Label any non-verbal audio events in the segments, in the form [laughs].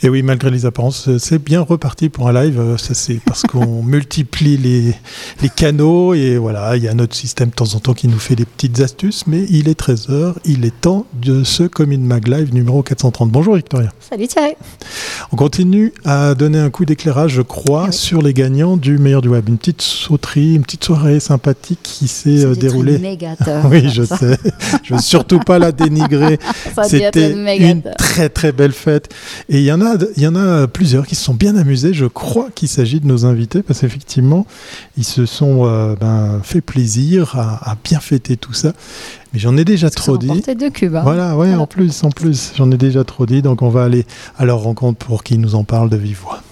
Et oui, malgré les apparences, c'est bien reparti pour un live. Ça, c'est parce qu'on [laughs] multiplie les, les canaux et voilà, il y a notre système de temps en temps qui nous fait des petites astuces. Mais il est 13h, il est temps de ce Commune Mag Live numéro 430. Bonjour Victoria. Salut Thierry. On continue à donner un coup d'éclairage, je crois, sur les gagnants du meilleur du web. Une petite sauterie, une petite soirée sympathique qui s'est euh, déroulée. [laughs] oui, je sais. je veux surtout pas la [laughs] dénigrer. C'était une très très belle fête. Et il y en a il y en a plusieurs qui se sont bien amusés. Je crois qu'il s'agit de nos invités parce qu'effectivement, ils se sont euh, ben, fait plaisir à, bien fêter tout ça. Mais j'en ai déjà trop dit. deux cubes. Hein. Voilà, ouais, en plus, en plus, j'en ai déjà trop dit. Donc on va aller à leur rencontre pour qu'ils nous en parlent de vive voix.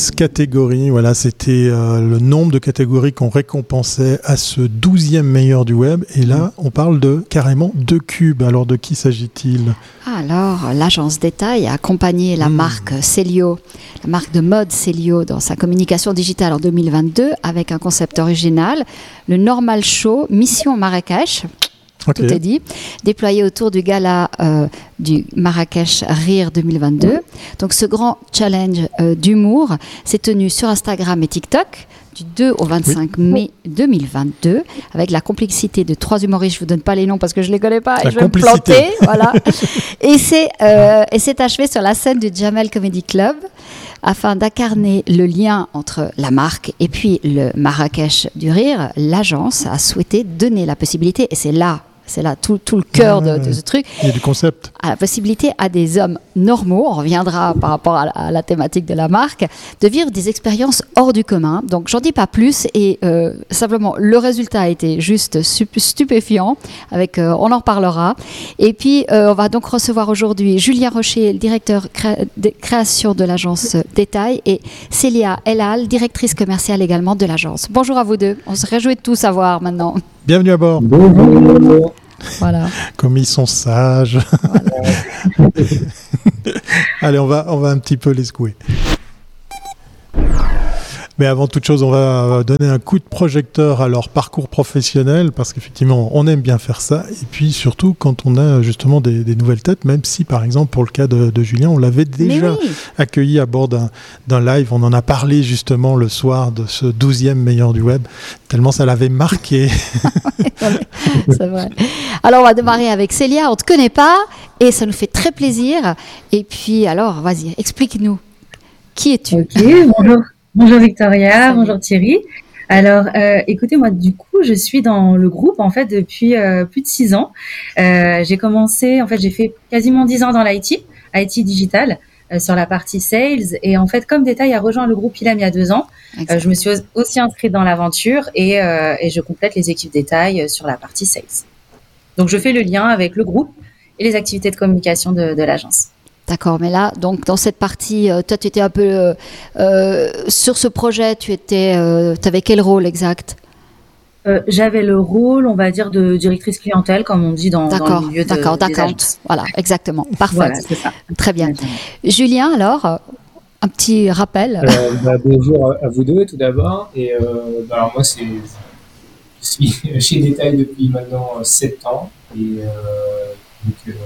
10 catégories. Voilà, c'était euh, le nombre de catégories qu'on récompensait à ce 12e meilleur du web. Et là, on parle de carrément deux cubes. Alors, de qui s'agit-il? Alors, l'agence Détail a accompagné la hmm. marque Celio, la marque de mode Celio, dans sa communication digitale en 2022 avec un concept original, le Normal Show Mission Marrakech. Tout est dit. Déployé autour du gala euh, du Marrakech Rire 2022. Donc ce grand challenge euh, d'humour s'est tenu sur Instagram et TikTok du 2 au 25 mai 2022 avec la complexité de trois humoristes. Je vous donne pas les noms parce que je les connais pas et je vais me planter. voilà. [laughs] et c'est euh, et c'est achevé sur la scène du Jamel Comedy Club afin d'incarner le lien entre la marque et puis le Marrakech du rire. L'agence a souhaité donner la possibilité et c'est là c'est là tout, le cœur de, ce truc. Et du concept. À la possibilité à des hommes normaux, on reviendra par rapport à la, thématique de la marque, de vivre des expériences hors du commun. Donc j'en dis pas plus et euh, simplement le résultat a été juste stupéfiant. Avec, euh, on en reparlera. Et puis euh, on va donc recevoir aujourd'hui Julien Rocher, le directeur de création de l'agence Détail, et Célia Elal, directrice commerciale également de l'agence. Bonjour à vous deux. On se réjouit de tout savoir maintenant. Bienvenue à bord. Bonjour. Voilà. Comme ils sont sages. [laughs] Allez, on va, on va un petit peu les secouer. Mais avant toute chose, on va donner un coup de projecteur à leur parcours professionnel parce qu'effectivement, on aime bien faire ça. Et puis surtout, quand on a justement des, nouvelles têtes, même si par exemple pour le cas de, Julien, on l'avait déjà accueilli à bord d'un live. On en a parlé justement le soir de ce 12e meilleur du web, tellement ça l'avait marqué. [laughs] [laughs] C'est vrai. Alors on va démarrer avec Célia. On ne te connaît pas et ça nous fait très plaisir. Et puis alors, vas-y, explique-nous. Qui es-tu? Bonjour. Bonjour Victoria, bonjour Thierry. Alors, euh, écoutez, moi, du coup, je suis dans le groupe en fait depuis euh, plus de six ans. Euh, j'ai commencé, en fait, j'ai fait quasiment dix ans dans l'IT, IT digital, sur la partie sales. Et en fait, comme détail, a rejoint le groupe ILAM il y a deux ans. je me suis aussi inscrite dans l'aventure et, et, je complète les équipes détail sur la partie sales. Donc, je fais le lien avec le groupe et les activités de communication de, de l'agence. D'accord, mais là, donc dans cette partie, euh, toi, tu étais un peu euh, euh, sur ce projet, tu étais, tu avais quel rôle exact? J'avais le rôle, on va dire, de directrice clientèle, comme on dit dans, dans le milieu de D'accord, d'accord, voilà, exactement, [laughs] parfait. Voilà, ça. Très bien. Julien, alors, un petit rappel. Bah, bonjour à vous deux, tout d'abord. Et bah, alors moi, c'est, je suis [laughs] chez Détail depuis maintenant 7 ans. Et donc,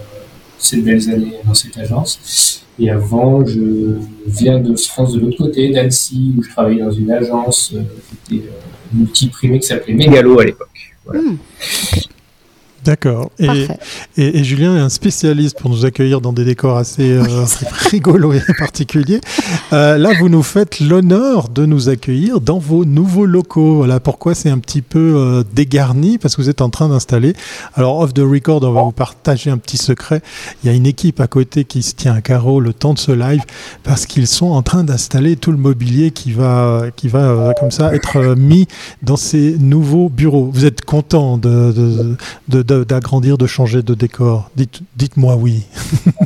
ces belles années dans cette agence. Et avant, je viens de France de l'autre côté, d'Annecy, où je travaillais dans une agence euh, qui était euh, multiprimée qui s'appelait Megalo à l'époque. Voilà. Hmm. D'accord. Et, et, Julien est un spécialiste pour nous accueillir dans des décors assez euh, [laughs] rigolos et particuliers. Euh, là, vous nous faites l'honneur de nous accueillir dans vos nouveaux locaux. Voilà pourquoi c'est un petit peu euh, dégarni, parce que vous êtes en train d'installer. Alors, off the record, on va vous partager un petit secret. Il y a une équipe à côté qui se tient à carreau le temps de ce live, parce qu'ils sont en train d'installer tout le mobilier qui va, qui va comme ça être mis dans ces nouveaux bureaux. Vous êtes content de, de, de d'agrandir, de, changer de décor Dites, Dites-moi oui.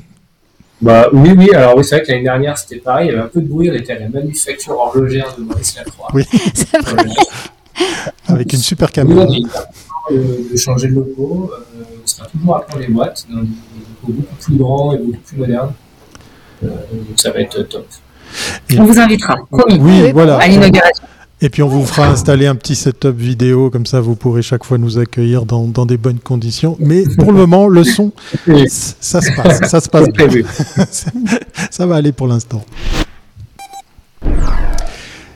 [laughs] bah, oui, oui. Alors, oui, c'est vrai que l'année dernière, c'était pareil. Il y avait un peu de bruit. On était à la manufacture horlogère de Maurice Lacroix. Oui, [laughs] c'est vrai. Avec une super caméra. Oui, de, changer de logo. Euh, on sera toujours à prendre les boîtes, dans des locaux beaucoup plus grands et beaucoup plus modernes. Euh, donc, ça va être top. on vous invitera, Oui, voilà. À l'inauguration. Et puis on vous fera installer un petit setup vidéo, comme ça vous pourrez chaque fois nous accueillir dans, dans des bonnes conditions. Mais pour le moment, le son, ça se passe, ça se passe bien. [laughs] ça va aller pour l'instant.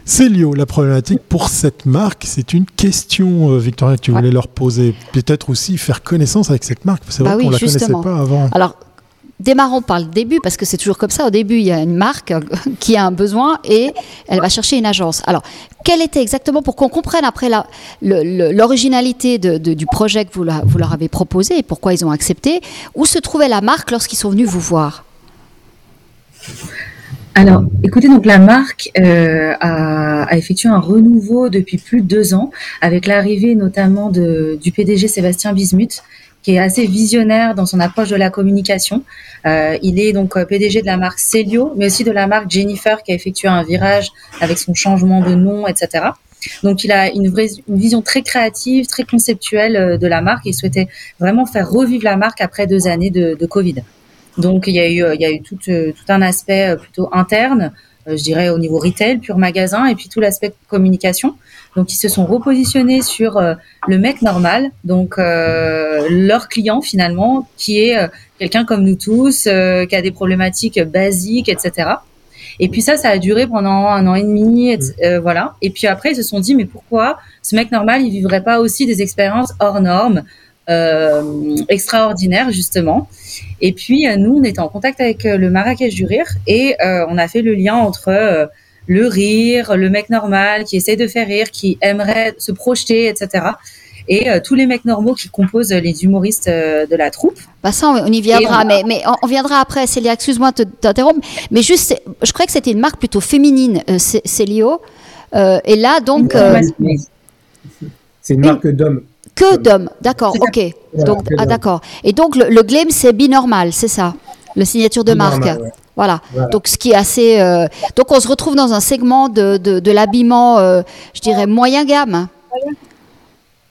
Célio, la problématique pour cette marque, c'est une question, euh, Victoria, que tu voulais leur poser. Peut-être aussi faire connaissance avec cette marque. C'est vrai bah qu'on ne la connaissait pas avant. Alors, démarrons par le début, parce que c'est toujours comme ça. Au début, il y a une marque [laughs] qui a un besoin et elle va chercher une agence. Alors, quelle était exactement, pour qu'on comprenne après l'originalité du projet que vous, leur avez proposé et pourquoi ils ont accepté, où se trouvait la marque lorsqu'ils sont venus vous voir? Alors, écoutez, donc la marque euh, a, effectué un renouveau depuis plus de deux ans, avec l'arrivée notamment du PDG Sébastien Bismuth, qui est assez visionnaire dans son approche de la communication. Euh, il est donc euh, PDG de la marque Celio, mais aussi de la marque Jennifer, qui a effectué un virage avec son changement de nom, etc. Donc, il a une, vraie, une vision très créative, très conceptuelle de la marque. Il souhaitait vraiment faire revivre la marque après deux années de, de Covid. Donc il y a eu, il y a eu tout, euh, tout un aspect euh, plutôt interne, euh, je dirais au niveau retail, pur magasin, et puis tout l'aspect communication. Donc ils se sont repositionnés sur le mec normal, donc leur client finalement, qui est quelqu'un comme nous tous, qui a des problématiques basiques, etc. Et puis ça, ça a duré pendant un an et demi, voilà. Et puis après, ils se sont dit, mais pourquoi ce mec normal, il vivrait pas aussi des expériences hors normes euh, extraordinaire justement. Et puis euh, nous, on était en contact avec euh, le Marrakech du rire et on a fait le lien entre le rire, le mec normal qui essaie de faire rire, qui aimerait se projeter, etc. Et tous les mecs normaux qui composent les humoristes de la troupe. Bah ça, on y viendra, mais, mais on, viendra après. Célia, excuse-moi de t'interrompre, mais juste, je crois que c'était une marque plutôt féminine, Célio. et là, donc. C'est une marque d'hommes. Que d'hommes, d'accord, ok. Donc, ah, d'accord. Et donc, le, le glam, c'est binormal, c'est ça? Le signature de marque. Voilà. Donc, ce qui est assez. Euh, donc, on se retrouve dans un segment de, de, l'habillement, euh, je dirais, moyen gamme.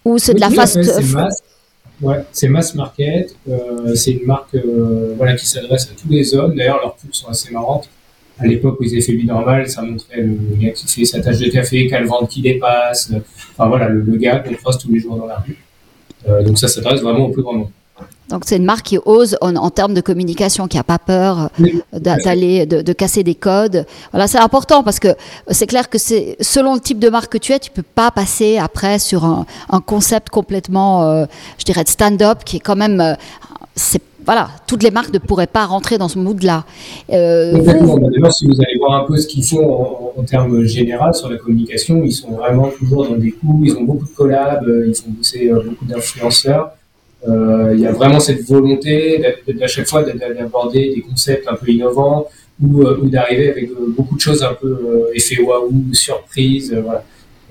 Ou c'est de la fast. C'est mass, ouais, c'est mass market. Euh, c'est une marque voilà, qui s'adresse à tous les hommes. D'ailleurs, leurs pubs sont assez marrantes à l'époque où ils avaient fait vie normale, ça montrait le gars qui fait sa tâche de café, qui a le ventre qui dépasse, enfin voilà, le, gars qu'on croise tous les jours dans la rue. Euh, donc ça s'adresse vraiment au plus grand nombre. Donc c'est une marque qui ose en, termes de communication, qui n'a pas peur d'aller, de, casser des codes. Voilà, c'est important parce que c'est clair que c'est selon le type de marque que tu es, tu peux pas passer après sur un, concept complètement, euh, je dirais, de stand-up qui est quand même, euh, c'est voilà, toutes les marques ne pourraient pas rentrer dans ce mood-là. Euh, d'ailleurs, si vous allez voir un peu ce qu'ils font en, termes généraux sur la communication, ils sont vraiment toujours dans des coups. Ils ont beaucoup de collabs, euh, ils font bosser euh, beaucoup d'influenceurs. il y a vraiment cette volonté à chaque fois d'aborder des concepts un peu innovants ou, d'arriver avec beaucoup de choses un peu effet waouh, surprise. voilà.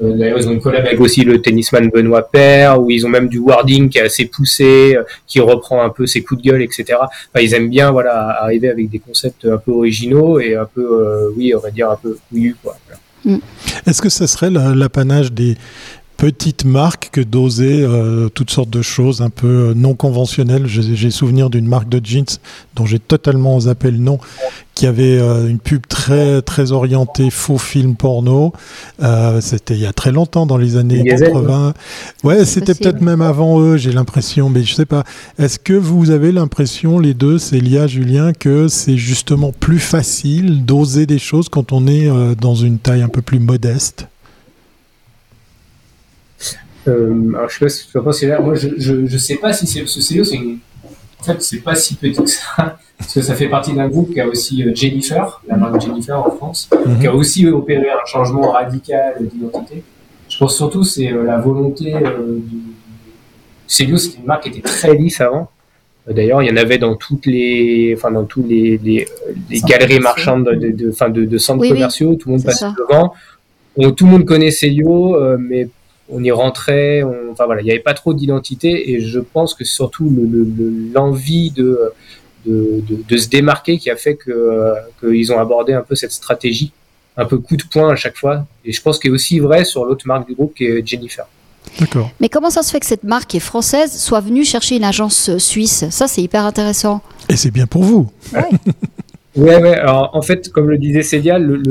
Euh, d'ailleurs, ils ont une collab avec aussi le tennisman Benoît Paire, où ils ont même du wording qui est assez poussé, euh, qui reprend un peu ses coups de gueule, etc. Enfin, ils aiment bien, voilà, arriver avec des concepts un peu originaux et un peu, euh, oui, on va dire un peu fouillus, quoi. Mm. Est-ce que ça serait l'apanage des, petite marque que d'oser euh, toutes sortes de choses un peu euh, non conventionnelles. J'ai souvenir d'une marque de jeans dont j'ai totalement zappé le nom, qui avait euh, une pub très très orientée faux film porno. c'était il y a très longtemps, dans les années 80. Ouais, c'était peut-être même avant eux, j'ai l'impression, mais je sais pas. Est-ce que vous avez l'impression, les deux, Célia, Julien, que c'est justement plus facile d'oser des choses quand on est dans une taille un peu plus modeste? Euh, alors, je sais pas si tu vas penser là. Moi, je, je, je, sais pas si c'est ce CEO, c'est une... en fait, c'est pas si petit que ça, [laughs] parce que ça fait partie d'un groupe qui a aussi euh, Jennifer, la marque Jennifer en France, mhm. qui a aussi opéré un changement radical d'identité. Je pense surtout c'est euh, la volonté euh, du Célio, c'était une marque qui était très lisse avant. D'ailleurs, il y en avait dans toutes les, enfin dans tous les, les, les galeries marchandes de, de, fin de, de centres commerciaux. Tout le monde passait devant. tout le monde connaît Célio, mais on y rentrait, enfin voilà, il n'y avait pas trop d'identité et je pense que surtout l'envie de, de, se démarquer qui a fait que qu'ils ont abordé un peu cette stratégie, un peu coup de poing à chaque fois. Et je pense qu'il est aussi vrai sur l'autre marque du groupe qui est Jennifer. D'accord. Mais comment ça se fait que cette marque qui est française soit venue chercher une agence suisse? Ça, c'est hyper intéressant. Et c'est bien pour vous. Ouais, [laughs] ouais. Alors, en fait, comme le disait Célia, le,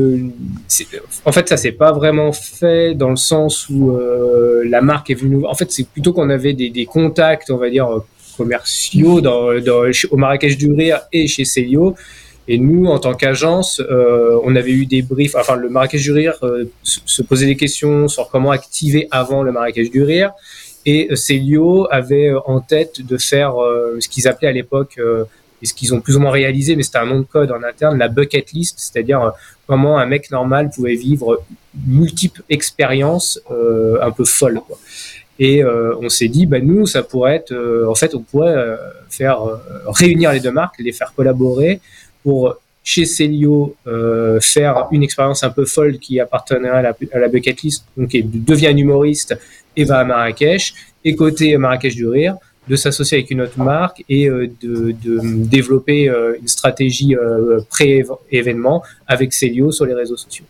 en fait, ça s'est pas vraiment fait dans le sens où euh, la marque est venue. En fait, c'est plutôt qu'on avait des, des, contacts, on va dire, commerciaux dans, dans, au Marrakech du Rire et chez Célio. Et nous, en tant qu'agence, euh, on avait eu des briefs. Enfin, le Marrakech du Rire euh, se posait des questions sur comment activer avant le Marrakech du Rire. Et Célio avait en tête de faire ce qu'ils appelaient à l'époque et ce qu'ils ont plus ou moins réalisé, mais c'était un nom de code en interne, la bucket list, c'est-à-dire euh, comment un mec normal pouvait vivre multiples expériences euh, un peu folles. Quoi. Et euh, on s'est dit, bah, nous, ça pourrait être, euh, en fait, on pourrait euh, faire réunir les deux marques, les faire collaborer pour chez Celio faire une expérience un peu folle qui appartenait à la, bucket list, donc il devient humoriste et va à Marrakech, et côté Marrakech du rire, de s'associer avec une autre marque et euh, de, développer euh, une stratégie euh, pré-événement avec Celio sur les réseaux sociaux.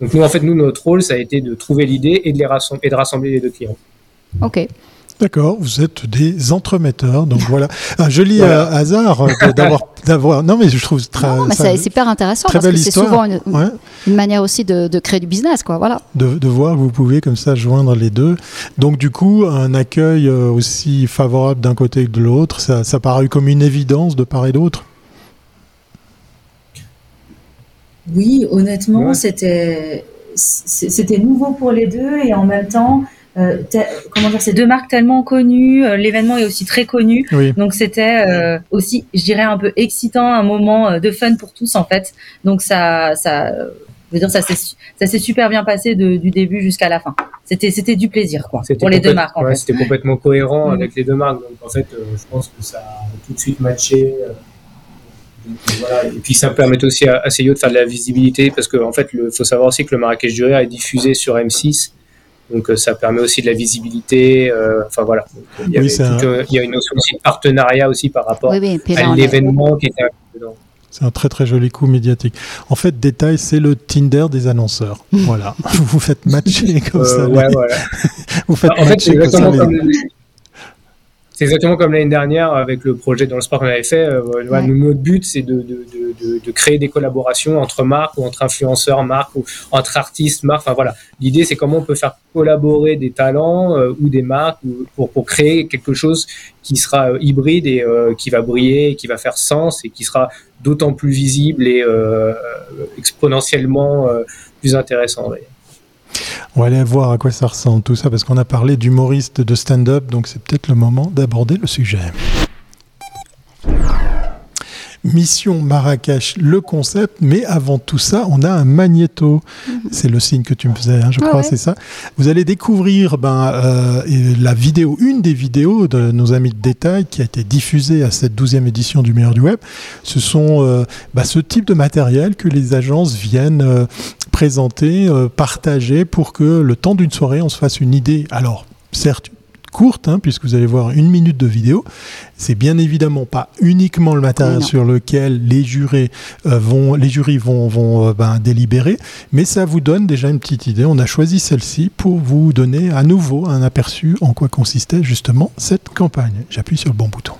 Donc nous, en fait, nous, notre rôle, ça a été de trouver l'idée et de et de rassembler les deux clients. Ok. D'accord, vous êtes des entremetteurs, donc voilà. Un joli hasard [laughs] d'avoir, d'avoir. Non, mais je trouve très. c'est super intéressant parce que c'est souvent une, manière aussi de, créer du business, quoi. Voilà. De, voir que vous pouvez comme ça joindre les deux. Donc du coup, un accueil aussi favorable d'un côté que de l'autre, ça, ça paraît comme une évidence de part et d'autre? Oui, honnêtement, c'était c'était nouveau pour les deux et en même temps euh, comment dire, ces deux marques tellement connues, euh, l'événement est aussi très connu, donc c'était euh, aussi, je dirais, un peu excitant, un moment de fun pour tous en fait. Donc ça, ça, je veux dire, ça s'est, super bien passé du début jusqu'à la fin. C'était, c'était du plaisir quoi pour les deux marques. En fait. C'était complètement cohérent mm. avec les deux marques, donc en fait, je pense que ça a tout de suite matché. Voilà. Et puis ça permet aussi à, à de faire de la visibilité parce qu'en en fait, il faut savoir aussi que le Marrakech du Rire est diffusé sur M6 donc euh, ça permet aussi de la visibilité. Euh, enfin voilà. il, y a une notion aussi de partenariat aussi par rapport à l'événement qui était dedans. C'est un très très joli coup médiatique. En fait, détail, c'est le Tinder des annonceurs. [laughs] voilà. vous faites matcher comme euh, ça. Ouais, voilà. [laughs] vous faites en matcher fait, comme ça. C'est exactement comme l'année dernière avec le projet dans le sport qu'on avait fait. Euh, notre but, c'est de, de, de, de, créer des collaborations entre marques ou entre influenceurs, marques ou entre artistes, marques. Enfin voilà, l'idée, c'est comment on peut faire collaborer des talents euh, ou des marques pour, pour créer quelque chose qui sera euh, hybride et qui va briller, qui va faire sens et qui sera d'autant plus visible et exponentiellement plus intéressant. On va aller voir à quoi ça ressemble tout ça, parce qu'on a parlé d'humoriste de stand-up, donc c'est peut-être le moment d'aborder le sujet. Mission Marrakech, le concept, mais avant tout ça, on a un magnéto. Mhm. C'est le signe que tu me faisais, hein, je crois, c'est ça. Vous allez découvrir ben, euh, la vidéo, une des vidéos de nos amis de détail qui a été diffusée à cette douzième édition du meilleur du web. Ce sont euh, ben, ce type de matériel que les agences viennent euh, présenter, partager pour que le temps d'une soirée, on se fasse une idée. Alors, certes, courte, hein, puisque vous allez voir une minute de vidéo. C'est bien évidemment pas uniquement le matériel sur lequel les jurés euh, vont, les jurys vont, vont euh, ben, délibérer, mais ça vous donne déjà une petite idée. On a choisi celle-ci pour vous donner à nouveau un aperçu en quoi consistait justement cette campagne. J'appuie sur le bon bouton.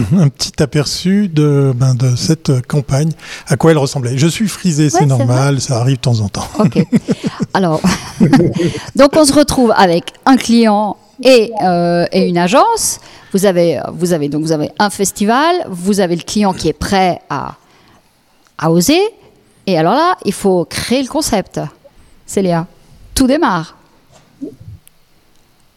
[clears throat] un petit aperçu de, ben, de cette campagne, à quoi elle ressemblait? Je suis frisé, c'est normal, ça arrive de temps en temps. Ok. Alors, [laughs] donc on se retrouve avec un client et, et, une agence. Vous avez, vous avez donc vous avez un festival, vous avez le client qui est prêt à, à oser, et alors là, il faut créer le concept. Célia, tout démarre.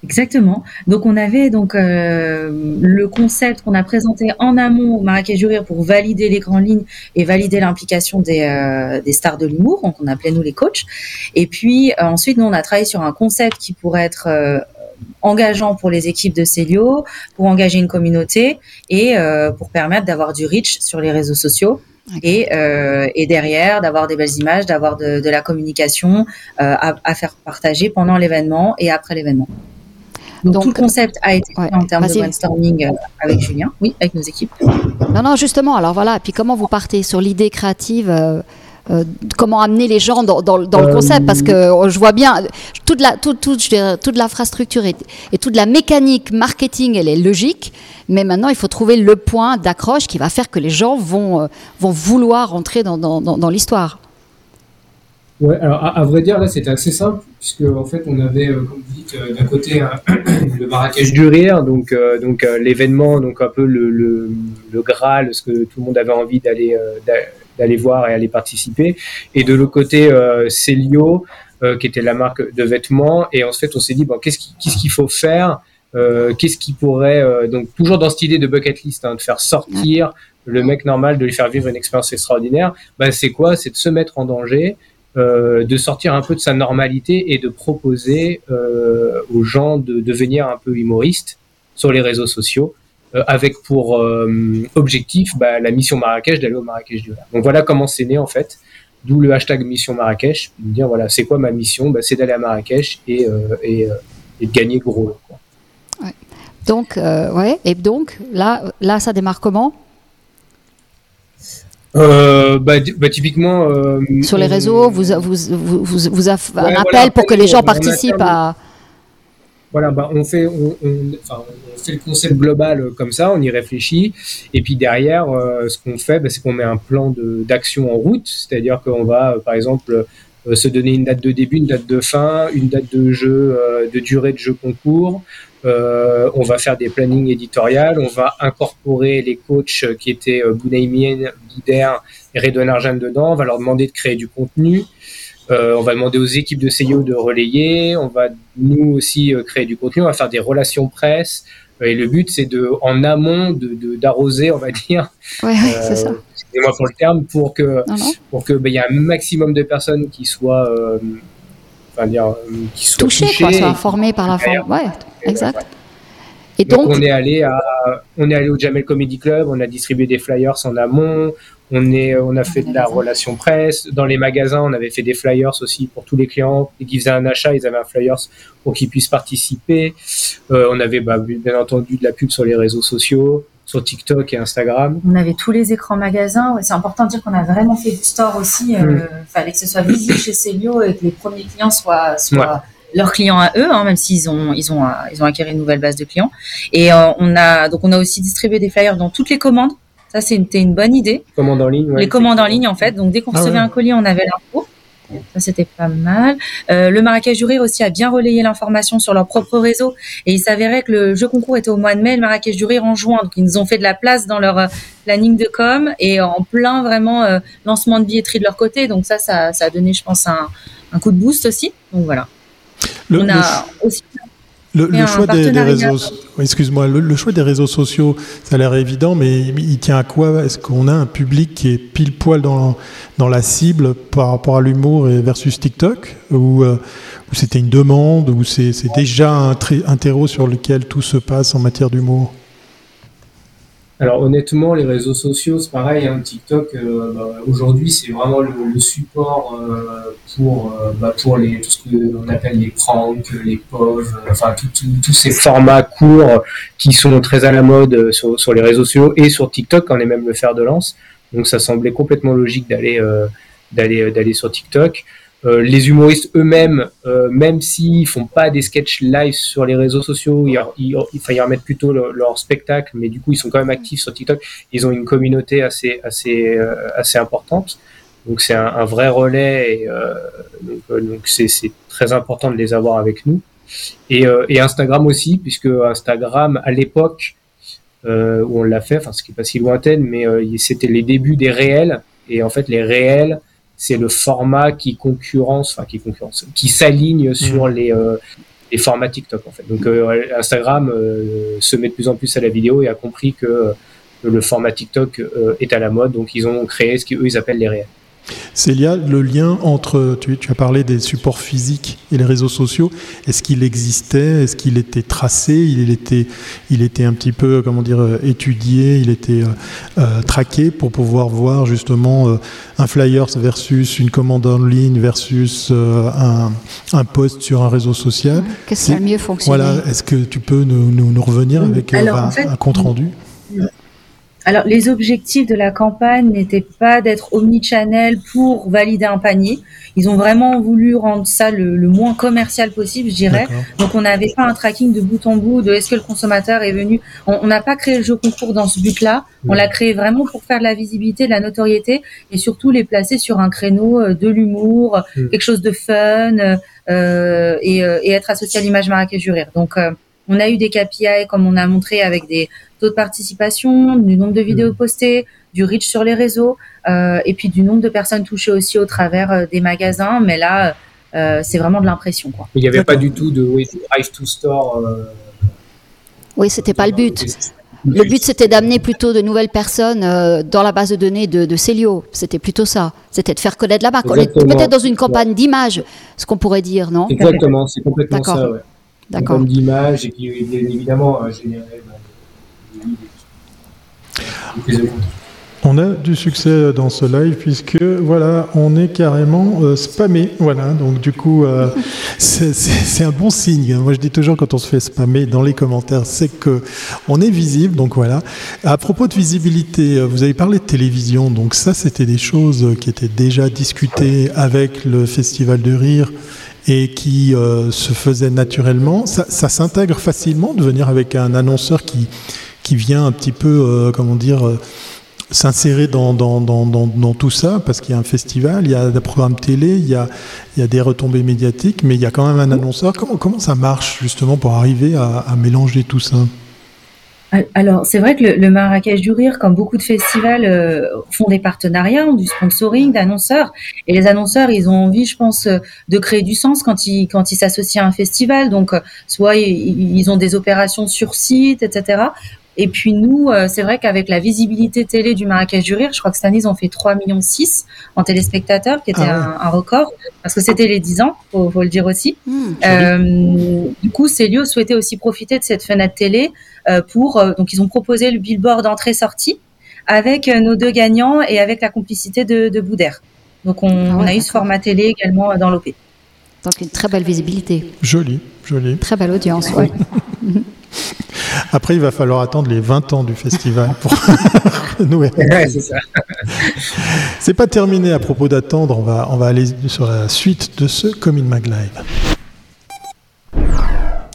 Exactement. Donc on avait donc euh, le concept qu'on a présenté en amont au Marrakech du pour valider les grandes lignes et valider l'implication des, euh, des, stars de l'humour, donc on appelait nous les coachs. Et puis euh, ensuite nous on a travaillé sur un concept qui pourrait être engageant pour les équipes de Célio, pour engager une communauté et pour permettre d'avoir du reach sur les réseaux sociaux. Et, et, derrière, d'avoir des belles images, d'avoir de, de, la communication à, à, faire partager pendant l'événement et après l'événement. Donc, tout le concept a été fait en termes de brainstorming euh, avec Julien, oui, avec nos équipes. Non, non, justement. Alors voilà. Puis comment vous partez sur l'idée créative euh, euh, comment amener les gens dans, dans, le concept? Parce que je vois bien toute la toute, toute, toute l'infrastructure et, et, toute la mécanique marketing elle est logique mais maintenant il faut trouver le point d'accroche qui va faire que les gens vont vont vouloir entrer dans, dans, dans l'histoire Ouais, alors à, vrai dire, là, c'était assez simple, puisque en fait, on avait, euh, comme vous dites, euh, d'un côté [coughs] le Marrakech du rire, donc, euh, donc l'événement, donc un peu le, le, le, Graal, ce que tout le monde avait envie d'aller d'aller voir et aller participer, et de l'autre côté, Célio, qui était la marque de vêtements, et en fait, on s'est dit, bon, qu'est-ce qu'est-ce qu'il faut faire Qu'est-ce qui pourrait, donc toujours dans cette idée de bucket list, hein, de faire sortir le mec normal, de lui faire vivre une expérience extraordinaire, bah, c'est quoi? C'est de se mettre en danger euh, de sortir un peu de sa normalité et de proposer euh, aux gens de devenir un peu humoristes sur les réseaux sociaux, euh, avec pour objectif bah, la mission Marrakech d'aller au Marrakech du Donc voilà comment c'est né en fait. D'où le hashtag Mission Marrakech, de dire voilà, c'est quoi ma mission? Bah, C'est d'aller à Marrakech et, et, de gagner gros. Donc, ouais, et donc là, là, ça démarre comment? Euh, bah, bah, typiquement. Euh, Sur les réseaux, vous, vous, vous, vous, vous un appel pour que les gens participent à. Voilà, bah, on, fait, on, on, enfin, on, fait le concept global euh, comme ça, on y réfléchit. Et puis derrière, euh, ce qu'on fait, bah, c'est qu'on met un plan d'action en route. C'est-à-dire qu'on va, par exemple, se donner une date de début, une date de fin, une date de jeu, de durée de jeu concours, on va faire des plannings éditoriales, on va incorporer les coachs qui étaient euh, Guider et Redouane Arjan dedans, on va leur demander de créer du contenu, euh, on va demander aux équipes de CEO de relayer, on va nous aussi euh, créer du contenu, on va faire des relations presse, et le but c'est de, en amont, de d'arroser, on va dire, ouais, ça. moi pour le terme, pour que, pour que, ben, il y a un maximum de personnes qui soient, enfin dire, qui soient touchées, touchées. quoi, soient informées par la forme, ouais exact. Et donc, on est allé à, on est allé au Jamel Comedy Club, on a distribué des flyers en amont, on est, on a fait de la relation presse. Dans les magasins, on avait fait des flyers aussi pour tous les clients qui faisaient un achat, ils avaient un flyers pour qu'ils puissent participer. Euh, on avait bah, bien entendu de la pub sur les réseaux sociaux, sur TikTok et Instagram. On avait tous les écrans magasins. C'est important de dire qu'on a vraiment fait du store aussi. Il euh, mm. fallait que ce soit visible chez Célio et que les premiers clients soient, soient leurs clients à eux, hein, même s'ils ont ils ont ils ont acquis une nouvelle base de clients. Et euh, on a donc on a aussi distribué des flyers dans toutes les commandes. Ça c'était une, bonne idée. Commandes en ligne. les commandes en ligne en fait. Donc dès qu'on ah recevait un colis, on avait l'info. Ça, c'était pas mal. Euh, le Marrakech Rire aussi a bien relayé l'information sur leur propre réseau. Et il s'avérait que le jeu concours était au mois de mai, le Marrakech Rire en juin. Donc, ils nous ont fait de la place dans leur euh, planning de com et en plein vraiment lancement de billetterie de leur côté. Donc ça, ça, ça a donné, je pense, un, un coup de boost aussi. Donc voilà. Le, on a aussi le, choix des, réseaux, excuse-moi, le, choix des réseaux sociaux, ça a l'air évident, mais il tient à quoi? Est-ce qu'on a un public qui est pile poil dans, dans la cible par rapport à l'humour versus TikTok, ou, euh, c'était une demande, ou c'est, déjà un, un terreau sur lequel tout se passe en matière d'humour? Alors honnêtement, les réseaux sociaux, c'est pareil. Hein, TikTok, euh, bah, aujourd'hui, c'est vraiment le, support euh, pour euh, bah, pour les tout ce qu'on appelle les pranks, les POV, enfin tous ces formats courts qui sont très à la mode sur, sur les réseaux sociaux et sur TikTok, on est même le fer de lance. Donc ça semblait complètement logique d'aller d'aller d'aller sur TikTok. Euh, les humoristes eux-mêmes, euh, même s'ils font pas des sketchs live sur les réseaux sociaux, ils, ils, ils, plutôt leur spectacle, mais du coup ils sont quand même actifs sur TikTok. Ils ont une communauté assez assez euh, assez importante, donc c'est un, vrai relais. Donc c'est très important de les avoir avec nous. Et, Instagram aussi, puisque Instagram, à l'époque où on l'a fait, enfin, ce qui n'est pas si lointaine, mais c'était les débuts des réels. Et en fait, les réels, c'est le format qui concurrence, enfin qui concurrence, qui s'aligne sur mmh. les, les formats TikTok en fait. Donc Instagram se met de plus en plus à la vidéo et a compris que le format TikTok est à la mode, donc ils ont créé ce qu'eux ils appellent les réels. Célia, le lien entre, tu, as parlé des supports physiques et les réseaux sociaux, est-ce qu'il existait? Est-ce qu'il était tracé? Il était, il était un petit peu, comment dire, euh, étudié, il était euh, euh, traqué pour pouvoir voir justement un flyers versus une commande en ligne versus un, un, post sur un réseau social? Qu'est-ce qui a mieux fonctionné? Voilà, est-ce que tu peux nous, nous, revenir avec un, un compte rendu? Alors, les objectifs de la campagne n'étaient pas d'être omnichannel pour valider un panier. Ils ont vraiment voulu rendre ça le, moins commercial possible, je dirais. Donc, on n'avait pas un tracking de bout en bout de est-ce que le consommateur est venu. On n'a pas créé le jeu concours dans ce but-là. On l'a créé vraiment pour faire de la visibilité, de la notoriété et surtout les placer sur un créneau euh, de l'humour, quelque chose de fun euh, et, euh, et, être associé à l'image Marrakech. Donc, euh, on a eu des KPI comme on a montré avec des taux de participation, du nombre de vidéos mm. postées, du reach sur les réseaux, euh, et puis du nombre de personnes touchées aussi au travers euh, des magasins. Mais là, euh, c'est vraiment de l'impression. Quoi. Il n'y avait pas du tout de drive to store. Oui, c'était pas le but. Le but, c'était d'amener plutôt de nouvelles personnes dans la base de données de, de Célio. C'était plutôt ça. C'était de faire connaître la marque. On est peut-être dans une campagne d'image, ce qu'on pourrait dire, non? Exactement, c'est complètement ça. Ouais. D'accord. d'image et qui évidemment on a du succès dans ce live puisque voilà, on est carrément euh, spammé. Voilà, donc du coup, euh, [laughs] c'est un bon signe. Moi, je dis toujours quand on se fait spammer dans les commentaires, c'est que on est visible. Donc voilà. À propos de visibilité, vous avez parlé de télévision. Donc ça, c'était des choses qui étaient déjà discutées avec le Festival de rire et qui euh, se faisaient naturellement. Ça, ça s'intègre facilement de venir avec un annonceur qui qui vient un petit peu, euh, comment dire, euh, s'insérer dans, tout ça, parce qu'il y a un festival, il y a des programmes télé, il y a, des retombées médiatiques, mais il y a quand même un annonceur. Comment, ça marche justement pour arriver à, mélanger tout ça? Alors, c'est vrai que le, Marrakech du Rire, comme beaucoup de festivals, euh, font des partenariats, du sponsoring, d'annonceurs. Et les annonceurs, ils ont envie, je pense, de créer du sens quand ils s'associent à un festival. Donc, soit ils ont des opérations sur site, etc. Et puis nous, euh, c'est vrai qu'avec la visibilité télé du Marrakech du Rire, je crois que cette année, ils ont fait 3 millions 6 en téléspectateurs, qui était ah un, record, parce que c'était les 10 ans, faut, faut le dire aussi. Hmm, euh, du coup, Célio souhaitait aussi profiter de cette fenêtre télé euh, pour... Euh, donc, ils ont proposé le billboard entrée-sortie avec nos deux gagnants et avec la complicité de, de Boudère. Donc, on, ah on a eu ce format télé également dans l'OP. Donc, une très belle visibilité. Joli, joli. Très belle audience, oui. [laughs] Après, il va falloir attendre les 20 ans du festival pour [laughs] renouer. c'est pas terminé à propos d'attendre. On va, on va aller sur la suite de ce Coming Mag Live.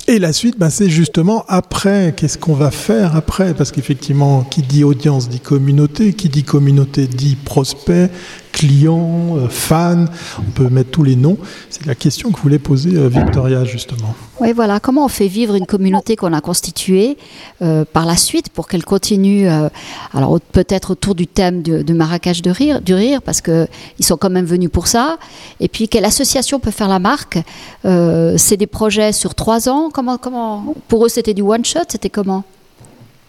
Et la suite, bah, c'est justement après. Qu'est-ce qu'on va faire après? Parce qu'effectivement, qui dit audience dit communauté, qui dit communauté dit prospect, client, euh, fan, on peut mettre tous les noms. C'est la question que voulait poser euh, Victoria justement. Oui, voilà. Comment on fait vivre une communauté qu'on a constituée euh, par la suite pour qu'elle continue Alors peut-être autour du thème de, Marrakech de rire, du rire, parce qu'ils sont quand même venus pour ça. Et puis quelle association peut faire la marque C'est des projets sur trois ans? Comment, comment Pour eux, c'était du one shot. C'était comment?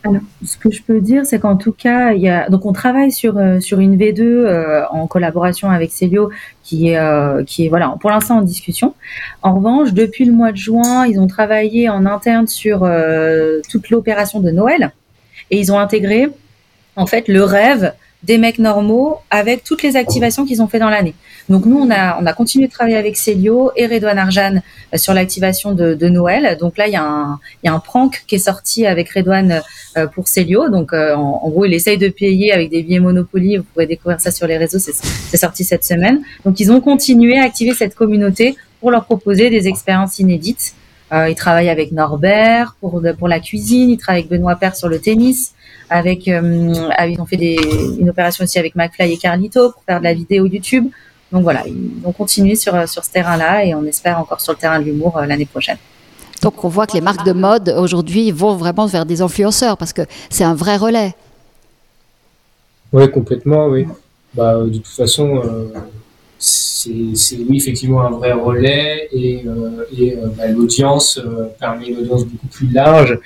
Alors, ce que je peux dire, c'est qu'en tout cas, il y a donc on travaille sur euh, sur une V2 euh, en collaboration avec Célio, qui est euh, qui est voilà pour l'instant en discussion. En revanche, depuis le mois de juin, ils ont travaillé en interne sur toute l'opération de Noël et ils ont intégré en fait le rêve des mecs normaux avec toutes les activations qu'ils ont fait dans l'année. Donc nous, on a, on a continué de travailler avec Célio et Redouane Arjan euh, sur l'activation de, de, Noël. Donc là, il y, a un, il y a un prank qui est sorti avec Redouane euh, pour Célio. Donc euh, en, gros, il essaye de payer avec des billets Monopoly. Vous pourrez découvrir ça sur les réseaux. C'est sorti cette semaine. Donc ils ont continué à activer cette communauté pour leur proposer des expériences inédites. Euh, ils travaillent avec Norbert pour, pour la cuisine. Ils travaillent avec Benoît Père sur le tennis avec, euh, ils ont fait des, une opération aussi avec McFly et Carlito pour faire de la vidéo YouTube. Donc voilà, ils vont continuer sur, sur ce terrain-là et on espère encore sur le terrain de l'humour euh, l'année prochaine. Donc on voit que les marques de mode aujourd'hui vont vraiment vers des influenceurs parce que c'est un vrai relais. Oui, complètement, oui. Bah, de toute façon, euh, c'est oui, effectivement un vrai relais et, euh, et euh, bah, l'audience permet une audience beaucoup plus large.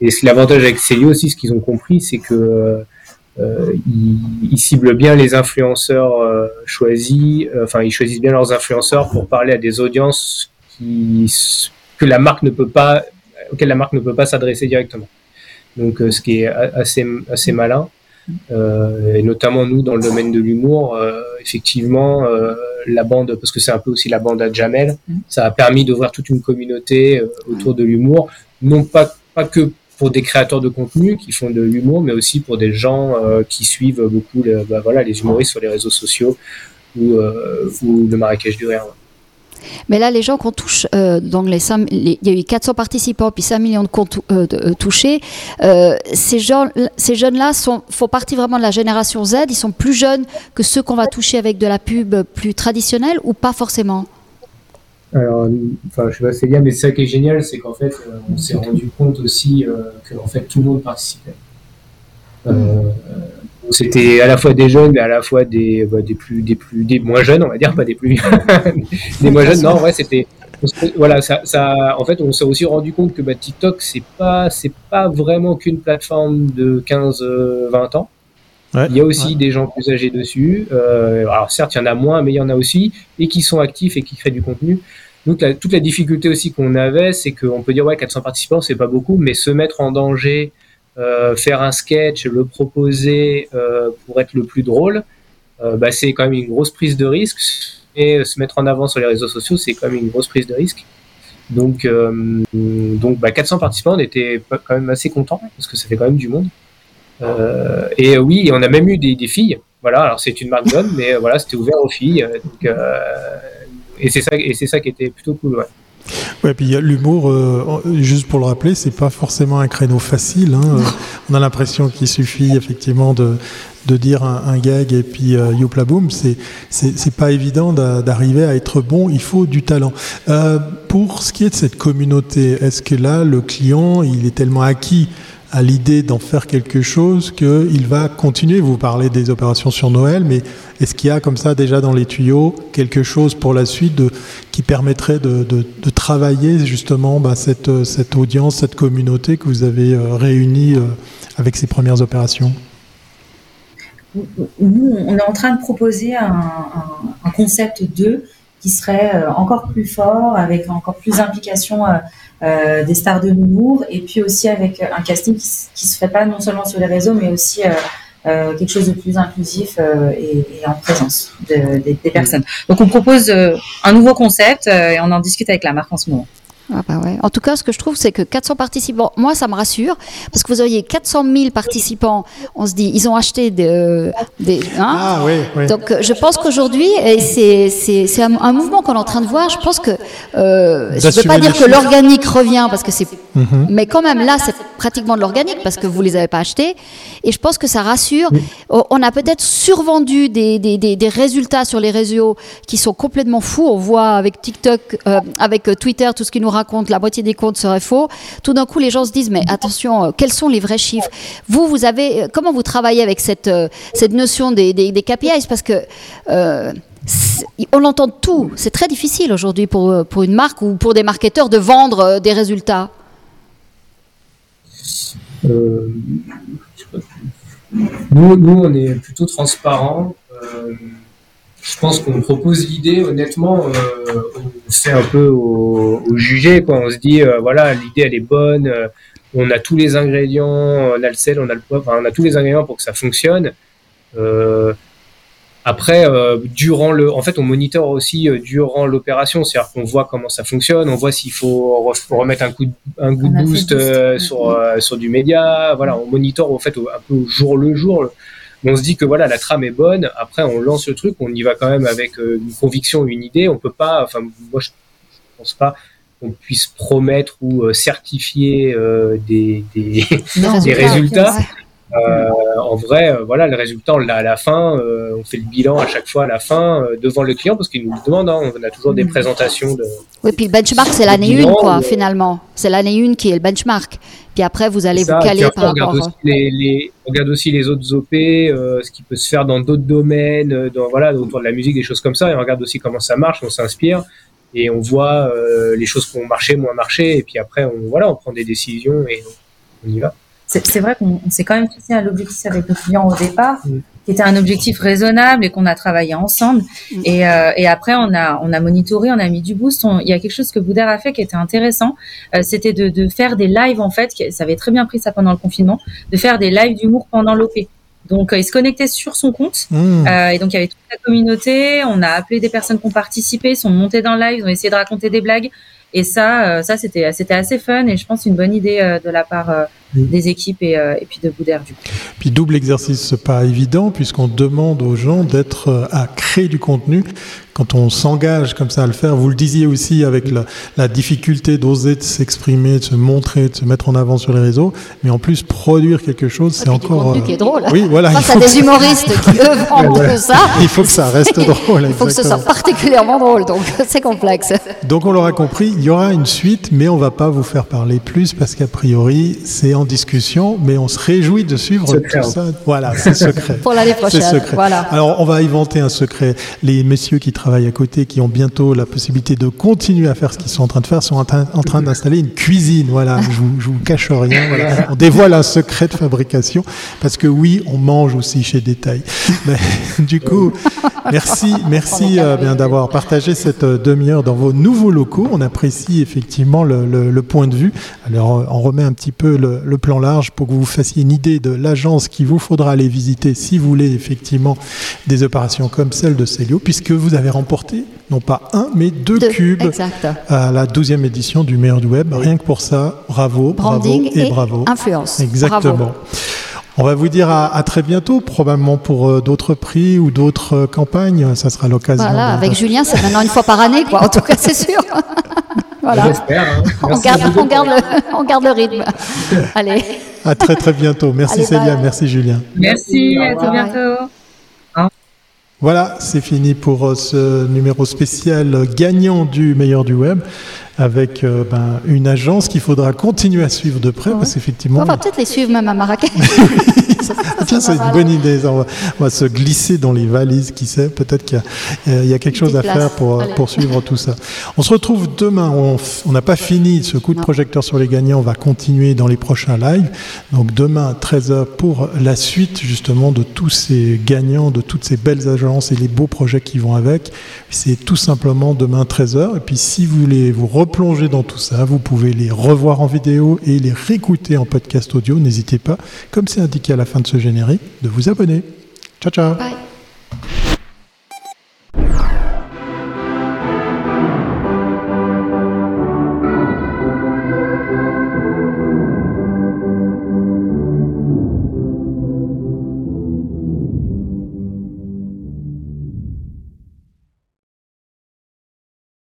Et l'avantage avec Célio aussi, ce qu'ils ont compris, c'est que ils, ciblent bien les influenceurs choisis, enfin ils choisissent bien leurs influenceurs pour parler à des audiences qui, que la marque ne peut pas, auxquelles la marque ne peut pas s'adresser directement. Donc ce qui est assez, assez malin. Euh, et notamment nous dans le domaine de l'humour, euh, effectivement, euh, la bande, parce que c'est un peu aussi la bande à Jamel, mm. ça a permis d'ouvrir toute une communauté autour de l'humour, non pas, pas que pour des créateurs de contenu qui font de l'humour, mais aussi pour des gens qui suivent beaucoup bah, voilà, les humoristes sur les réseaux sociaux ou, ou le marécage du rire. Mais là, les gens qu'on touche, euh, donc les, il y a eu 400 participants, puis 5 millions de comptes euh, euh, touchés. ces, gens, ces jeunes-là font partie vraiment de la génération Z. Ils sont plus jeunes que ceux qu'on va toucher avec de la pub plus traditionnelle ou pas forcément? Alors, enfin, je sais pas c'est bien, mais ça qui est génial, c'est qu'en fait, on s'est rendu compte aussi que en fait, tout le monde participait. Hmm c'était à la fois des jeunes mais à la fois des, bah, des plus des plus des moins jeunes on va dire pas des plus [laughs] des moins jeunes non ouais c'était voilà ça, ça en fait on s'est aussi rendu compte que bah, TikTok c'est pas c'est pas vraiment qu'une plateforme de 15 20 ans. Il y a aussi des gens plus âgés dessus. Euh, alors certes il y en a moins mais il y en a aussi et qui sont actifs et qui créent du contenu. Donc toute la difficulté aussi qu'on avait c'est qu'on peut dire ouais 400 participants c'est pas beaucoup mais se mettre en danger euh, faire un sketch, le proposer euh, pour être le plus drôle, euh, bah, c'est quand même une grosse prise de risque. Et se mettre en avant sur les réseaux sociaux, c'est quand même une grosse prise de risque. Donc, donc bah, 400 participants, on était quand même assez contents parce que ça fait quand même du monde. et oui, on a même eu des, filles. Voilà, alors c'est une marque d'hommes, mais voilà, c'était ouvert aux filles. Et c'est ça, ça qui était plutôt cool. Ouais, puis l'humour, euh, juste pour le rappeler, c'est pas forcément un créneau facile. Hein. On a l'impression qu'il suffit effectivement de, de dire un, gag et puis euh, youpla boum. C'est c'est pas évident d'arriver à être bon. Il faut du talent. Euh, pour ce qui est de cette communauté, est-ce que là, le client, il est tellement acquis à l'idée d'en faire quelque chose qu'il va continuer. Vous parlez des opérations sur Noël, mais est-ce qu'il y a comme ça déjà dans les tuyaux quelque chose pour la suite qui permettrait de, travailler justement bah, cette, cette, audience, cette communauté que vous avez euh, réunie euh, avec ces premières opérations? Nous, on est en train de proposer un, un, concept 2 qui serait euh, encore plus fort, avec encore plus d'implication euh, des stars de l'humour, et puis aussi avec un casting qui, qui se fait pas non seulement sur les réseaux, mais aussi euh, euh, quelque chose de plus inclusif et, en présence des personnes. Donc on propose un nouveau concept et on en discute avec la marque en ce moment. Ah bah ouais. En tout cas, ce que je trouve, c'est que 400 participants, moi, ça me rassure, parce que vous auriez 400 000 participants, on se dit, ils ont acheté des... des hein ah oui, oui. Donc, euh, je pense qu'aujourd'hui, c'est un, un mouvement qu'on est en train de voir. Je pense que... Euh, je ne veux pas dire que l'organique revient, parce que c'est... Mhm. Mais quand même, là, c'est pratiquement de l'organique, parce que vous ne les avez pas achetés. Et je pense que ça rassure. On a peut-être survendu des, des, des, des, résultats sur les réseaux qui sont complètement fous. On voit avec TikTok, euh, avec Twitter, tout ce qui nous raconte la moitié des comptes serait faux, tout d'un coup les gens se disent mais attention, euh, quels sont les vrais chiffres Vous, vous avez euh, comment vous travaillez avec cette euh, cette notion des, des, des KPIs parce que on entend tout. C'est très difficile aujourd'hui pour, pour une marque ou pour des marketeurs de vendre des résultats. nous, nous, on est plutôt transparent je pense qu'on propose l'idée, honnêtement, euh, on fait un peu au, au juger, quoi. On se dit, euh, voilà, l'idée elle est bonne, euh, on a tous les ingrédients, on a le sel, on a le poivre, on a tous les ingrédients pour que ça fonctionne. après, durant le, en fait, on monitore aussi durant l'opération, c'est-à-dire qu'on voit comment ça fonctionne, on voit s'il faut, remettre un coup, de, un coup de boost sur sur du média, voilà, on monitore en fait un peu au jour le jour on se dit que voilà, la trame est bonne. Après, on lance le truc, on y va quand même avec euh, une conviction, une idée. On peut pas, enfin, moi, je pense pas qu'on puisse promettre ou euh, certifier euh, des, des, [laughs] résultats. Euh, en vrai, euh, voilà, le résultat, on l'a à la fin. Euh, on fait le bilan à chaque fois à la fin devant le client parce qu'il nous le demande. Hein. on a toujours des présentations de. Oui, puis le benchmark, c'est l'année 1, quoi, finalement. C'est l'année 1 qui est le benchmark. Puis après, vous allez vous caler par on regarde Aussi les, on regarde aussi les autres OP, ce qui peut se faire dans d'autres domaines, dans, voilà, autour de la musique, des choses comme ça. Et on regarde aussi comment ça marche, on s'inspire et on voit les choses qui ont marché, moins marché. Et puis après, on, voilà, on prend des décisions et on y va c'est vrai qu'on s'est quand même fixé à l'objectif avec le client au départ, mm. qui était un objectif raisonnable et qu'on a travaillé ensemble. Mm. Et, euh, et, après, on a, on a monitoré, on a mis du boost. il y a quelque chose que Boudère a fait qui était intéressant, euh, c'était de, de, faire des lives en fait. Ça avait très bien pris ça pendant le confinement, de faire des lives d'humour pendant l'OP. Donc, euh, il se connectait sur son compte. Mm. Euh, et donc, il y avait toute la communauté. On a appelé des personnes qui ont participé, ils sont montés dans le live, ils ont essayé de raconter des blagues. Et ça, ça c'était, c'était assez fun et je pense une bonne idée de la part des équipes et, euh, et puis de Boudère du Puis double exercice, pas évident puisqu'on demande aux gens d'être euh, à créer du contenu quand on s'engage comme ça à le faire, vous le disiez aussi avec la, la difficulté d'oser de s'exprimer, de se montrer, de se mettre en avant sur les réseaux, mais en plus produire quelque chose, c'est encore. Du euh... qui est drôle. Oui, voilà. Face à des humoristes qui [laughs] eux vendent ça. Il faut que ça reste [laughs] drôle. il faut que ce soit particulièrement drôle, donc [laughs] c'est complexe. Donc on l'aura compris, il y aura une suite, mais on va pas vous faire parler plus parce qu'a priori c'est en discussion, mais on se réjouit de suivre tout ça. Voilà, c'est secret. [laughs] Pour l'année prochaine. Voilà. Alors on va inventer un secret. Les messieurs qui travaillent à côté, qui ont bientôt la possibilité de continuer à faire ce qu'ils sont en train de faire, sont en train, d'installer une cuisine. Voilà, je vous, vous cache rien. Voilà. On dévoile un secret de fabrication parce que oui, on mange aussi chez Détail. Mais, [laughs] du coup, merci, merci euh, bien d'avoir partagé cette euh, demi-heure dans vos nouveaux locaux. On apprécie effectivement le, le, point de vue. Alors, on remet un petit peu le, le, plan large pour que vous fassiez une idée de l'agence qu'il vous faudra aller visiter si vous voulez effectivement des opérations comme celle de Célio, puisque vous avez remporté non pas un, mais deux, cubes à la 12e édition du meilleur du web. Rien que pour ça, bravo, bravo et, bravo. Influence. Exactement. On va vous dire à, très bientôt, probablement pour euh, d'autres prix ou d'autres euh, campagnes. Ça sera l'occasion. Voilà, avec Julien, c'est maintenant une fois par année, quoi. En tout cas, c'est sûr. [laughs] voilà. Hein. On, garde, on, garde le, on, garde le, rythme. [laughs] Allez. À très très bientôt. Merci Célia, merci Julien. Merci, à très bientôt. Voilà, c'est fini pour euh, ce numéro spécial gagnant du meilleur du web avec euh, ben, une agence qu'il faudra continuer à suivre de près parce qu'effectivement. On va peut-être les suivre même à Marrakech. [laughs] Ah, tiens, c'est une bonne idée. On va, se glisser dans les valises, qui sait. Peut-être qu'il y, a quelque chose à faire pour, pour suivre tout ça. On se retrouve demain. On n'a pas fini ce coup de projecteur sur les gagnants. On va continuer dans les prochains lives. Donc demain, 13h, pour la suite justement de tous ces gagnants, de toutes ces belles agences et les beaux projets qui vont avec. C'est tout simplement demain, 13h. Et puis si vous voulez vous replonger dans tout ça, vous pouvez les revoir en vidéo et les réécouter en podcast audio. N'hésitez pas, comme c'est indiqué à la fin de ce générique, de vous abonner. Ciao, ciao.